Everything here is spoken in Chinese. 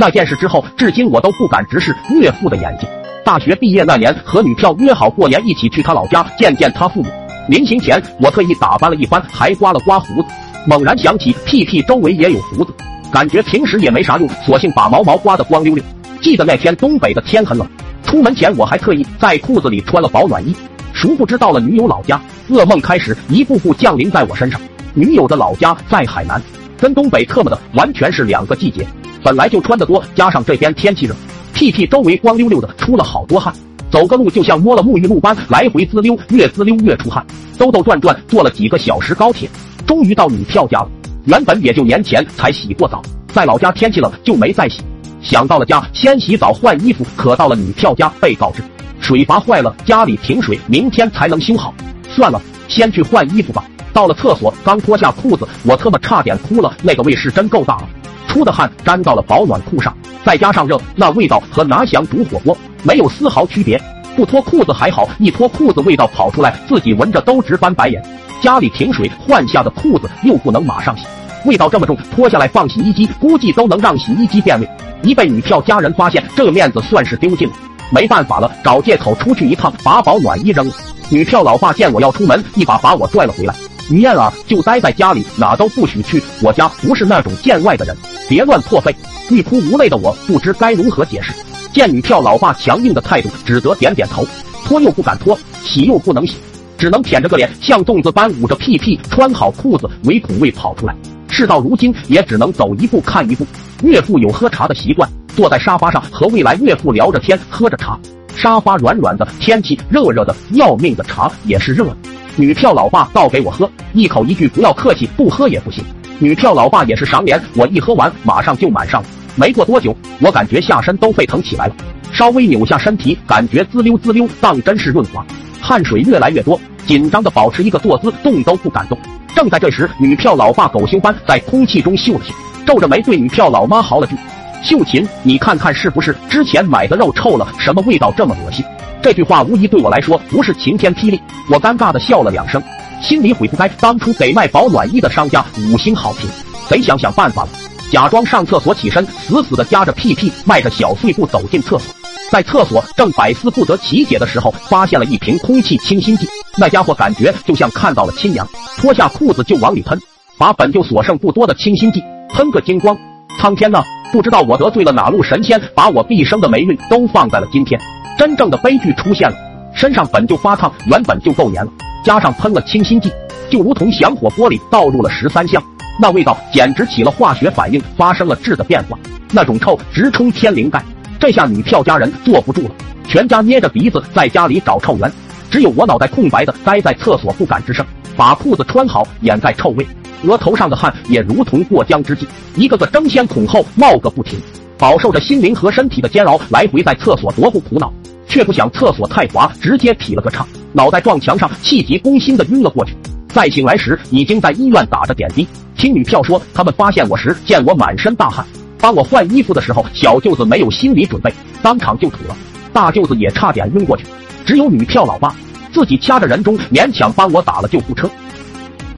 那件事之后，至今我都不敢直视岳父的眼睛。大学毕业那年，和女票约好过年一起去他老家见见他父母。临行前，我特意打扮了一番，还刮了刮胡子。猛然想起屁屁周围也有胡子，感觉平时也没啥用，索性把毛毛刮得光溜溜。记得那天东北的天很冷，出门前我还特意在裤子里穿了保暖衣。殊不知到了女友老家，噩梦开始一步步降临在我身上。女友的老家在海南，跟东北特么的完全是两个季节。本来就穿得多，加上这边天气热，屁屁周围光溜溜的，出了好多汗。走个路就像摸了沐浴露般来回滋溜，越滋溜越出汗。兜兜转转坐了几个小时高铁，终于到女票家了。原本也就年前才洗过澡，在老家天气冷就没再洗。想到了家先洗澡换衣服，可到了女票家被告知水阀坏了，家里停水，明天才能修好。算了，先去换衣服吧。到了厕所，刚脱下裤子，我他妈差点哭了。那个味是真够大了。出的汗沾到了保暖裤上，再加上热，那味道和拿翔煮火锅没有丝毫区别。不脱裤子还好，一脱裤子味道跑出来，自己闻着都直翻白眼。家里停水，换下的裤子又不能马上洗，味道这么重，脱下来放洗衣机，估计都能让洗衣机变味。一被女票家人发现，这面子算是丢尽了。没办法了，找借口出去一趟，把保暖衣扔了。女票老爸见我要出门，一把把我拽了回来。于燕啊，就待在家里，哪都不许去。我家不是那种见外的人，别乱破费。欲哭无泪的我不知该如何解释。见女票老爸强硬的态度，只得点点头。脱又不敢脱，洗又不能洗，只能舔着个脸，像粽子般捂着屁屁，穿好裤子，唯恐未跑出来。事到如今，也只能走一步看一步。岳父有喝茶的习惯，坐在沙发上和未来岳父聊着天，喝着茶。沙发软软的，天气热热的要命的茶也是热的。女票老爸倒给我喝，一口一句不要客气，不喝也不行。女票老爸也是赏脸，我一喝完马上就满上了。没过多久，我感觉下身都沸腾起来了，稍微扭下身体，感觉滋溜滋溜，当真是润滑。汗水越来越多，紧张的保持一个坐姿，动都不敢动。正在这时，女票老爸狗熊般在空气中嗅了嗅，皱着眉对女票老妈嚎了句：“秀琴，你看看是不是之前买的肉臭了？什么味道这么恶心？”这句话无疑对我来说不是晴天霹雳，我尴尬的笑了两声，心里悔不该当初给卖保暖衣的商家五星好评，得想想办法了。假装上厕所起身，死死的夹着屁屁，迈着小碎步走进厕所，在厕所正百思不得其解的时候，发现了一瓶空气清新剂，那家伙感觉就像看到了亲娘，脱下裤子就往里喷，把本就所剩不多的清新剂喷个精光。苍天呐，不知道我得罪了哪路神仙，把我毕生的霉运都放在了今天。真正的悲剧出现了，身上本就发烫，原本就够黏了，加上喷了清新剂，就如同响火锅里倒入了十三香，那味道简直起了化学反应，发生了质的变化，那种臭直冲天灵盖。这下女票家人坐不住了，全家捏着鼻子在家里找臭源，只有我脑袋空白的待在厕所不敢吱声，把裤子穿好掩盖臭味，额头上的汗也如同过江之鲫，一个个争先恐后冒个不停，饱受着心灵和身体的煎熬，来回在厕所踱步苦恼。却不想厕所太滑，直接劈了个叉，脑袋撞墙上，气急攻心的晕了过去。再醒来时，已经在医院打着点滴。听女票说，他们发现我时，见我满身大汗，帮我换衣服的时候，小舅子没有心理准备，当场就吐了，大舅子也差点晕过去。只有女票老爸自己掐着人中，勉强帮我打了救护车。